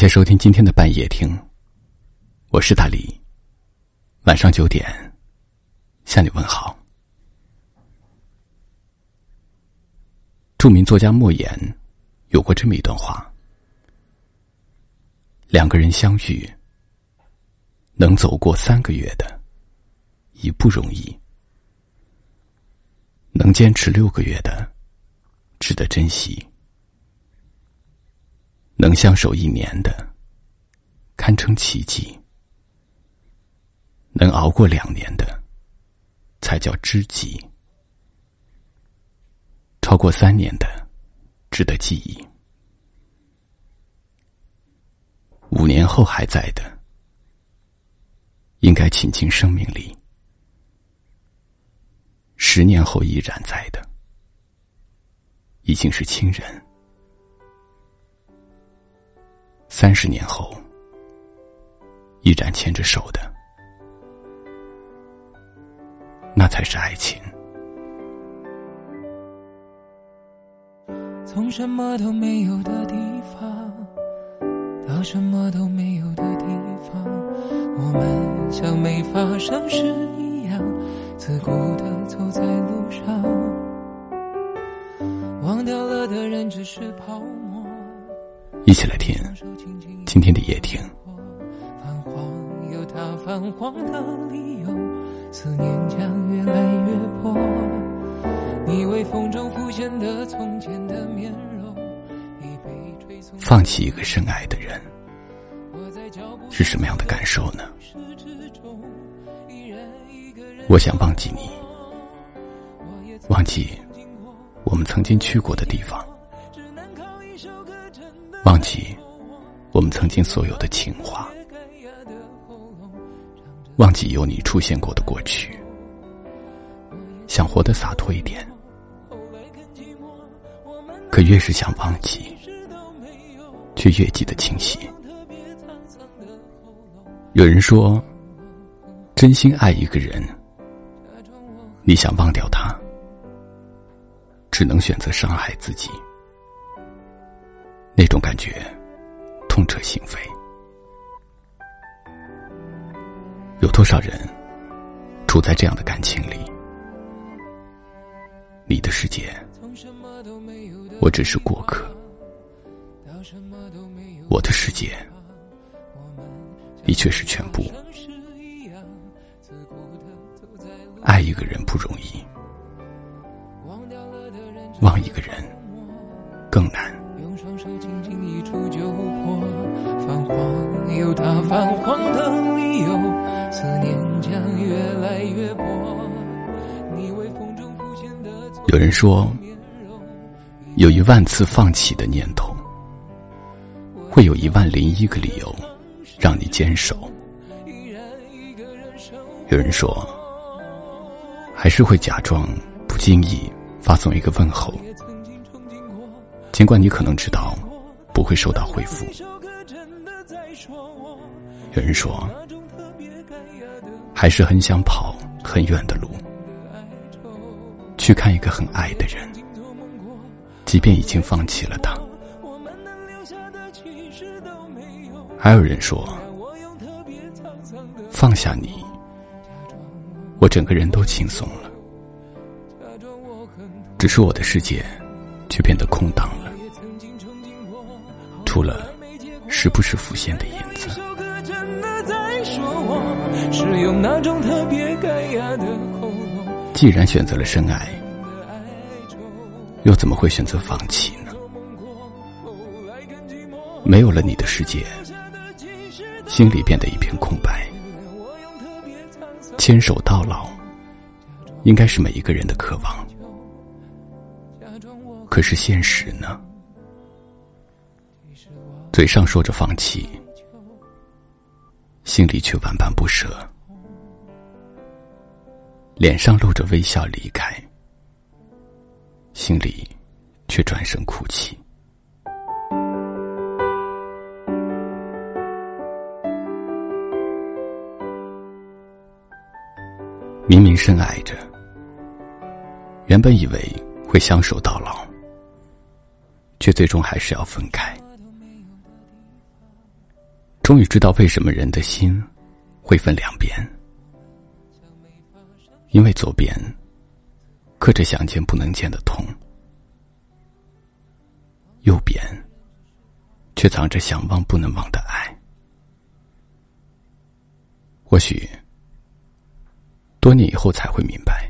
谢收听今天的半夜听，我是大李。晚上九点，向你问好。著名作家莫言有过这么一段话：两个人相遇，能走过三个月的，已不容易；能坚持六个月的，值得珍惜。能相守一年的，堪称奇迹；能熬过两年的，才叫知己；超过三年的，值得记忆；五年后还在的，应该倾尽生命力；十年后依然在的，已经是亲人。三十年后，依然牵着手的，那才是爱情。从什么都没有的地方，到什么都没有的地方，我们像没发生事一样，自顾的走在路上。忘掉了的人只是泡沫。一起来听今天的夜听。泛黄有它泛黄的理由，思念将越来越薄。你微风中浮现的从前的面容，已被吹送。放弃一个深爱的人，是什么样的感受呢？我想忘记你，忘记我们曾经去过的地方。忘记我们曾经所有的情话，忘记有你出现过的过去，想活得洒脱一点，可越是想忘记，却越记得清晰。有人说，真心爱一个人，你想忘掉他，只能选择伤害自己。那种感觉，痛彻心扉。有多少人处在这样的感情里？你的世界，我只是过客；我的世界，你却是全部。爱一个人不容易，忘一个人更难。手轻轻一触就破，泛黄有它泛黄的理由，思念将越来越薄。你微风中浮现的有人说，有一万次放弃的念头，会有一万零一个理由让你坚守。有人说，还是会假装不经意发送一个问候。尽管你可能知道不会收到回复，有人说还是很想跑很远的路，去看一个很爱的人，即便已经放弃了他。还有人说放下你，我整个人都轻松了，只是我的世界却变得空荡了。除了时不时浮现的影子。既然选择了深爱，又怎么会选择放弃呢？没有了你的世界，心里变得一片空白。牵手到老，应该是每一个人的渴望。可是现实呢？嘴上说着放弃，心里却万般不舍；脸上露着微笑离开，心里却转身哭泣。明明深爱着，原本以为会相守到老，却最终还是要分开。终于知道为什么人的心会分两边，因为左边刻着想见不能见的痛，右边却藏着想忘不能忘的爱。或许多年以后才会明白，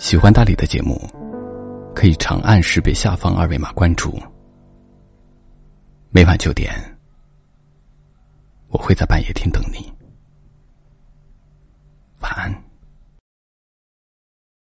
喜欢大理的节目。可以长按识别下方二维码关注，每晚九点，我会在半夜听等你。晚安。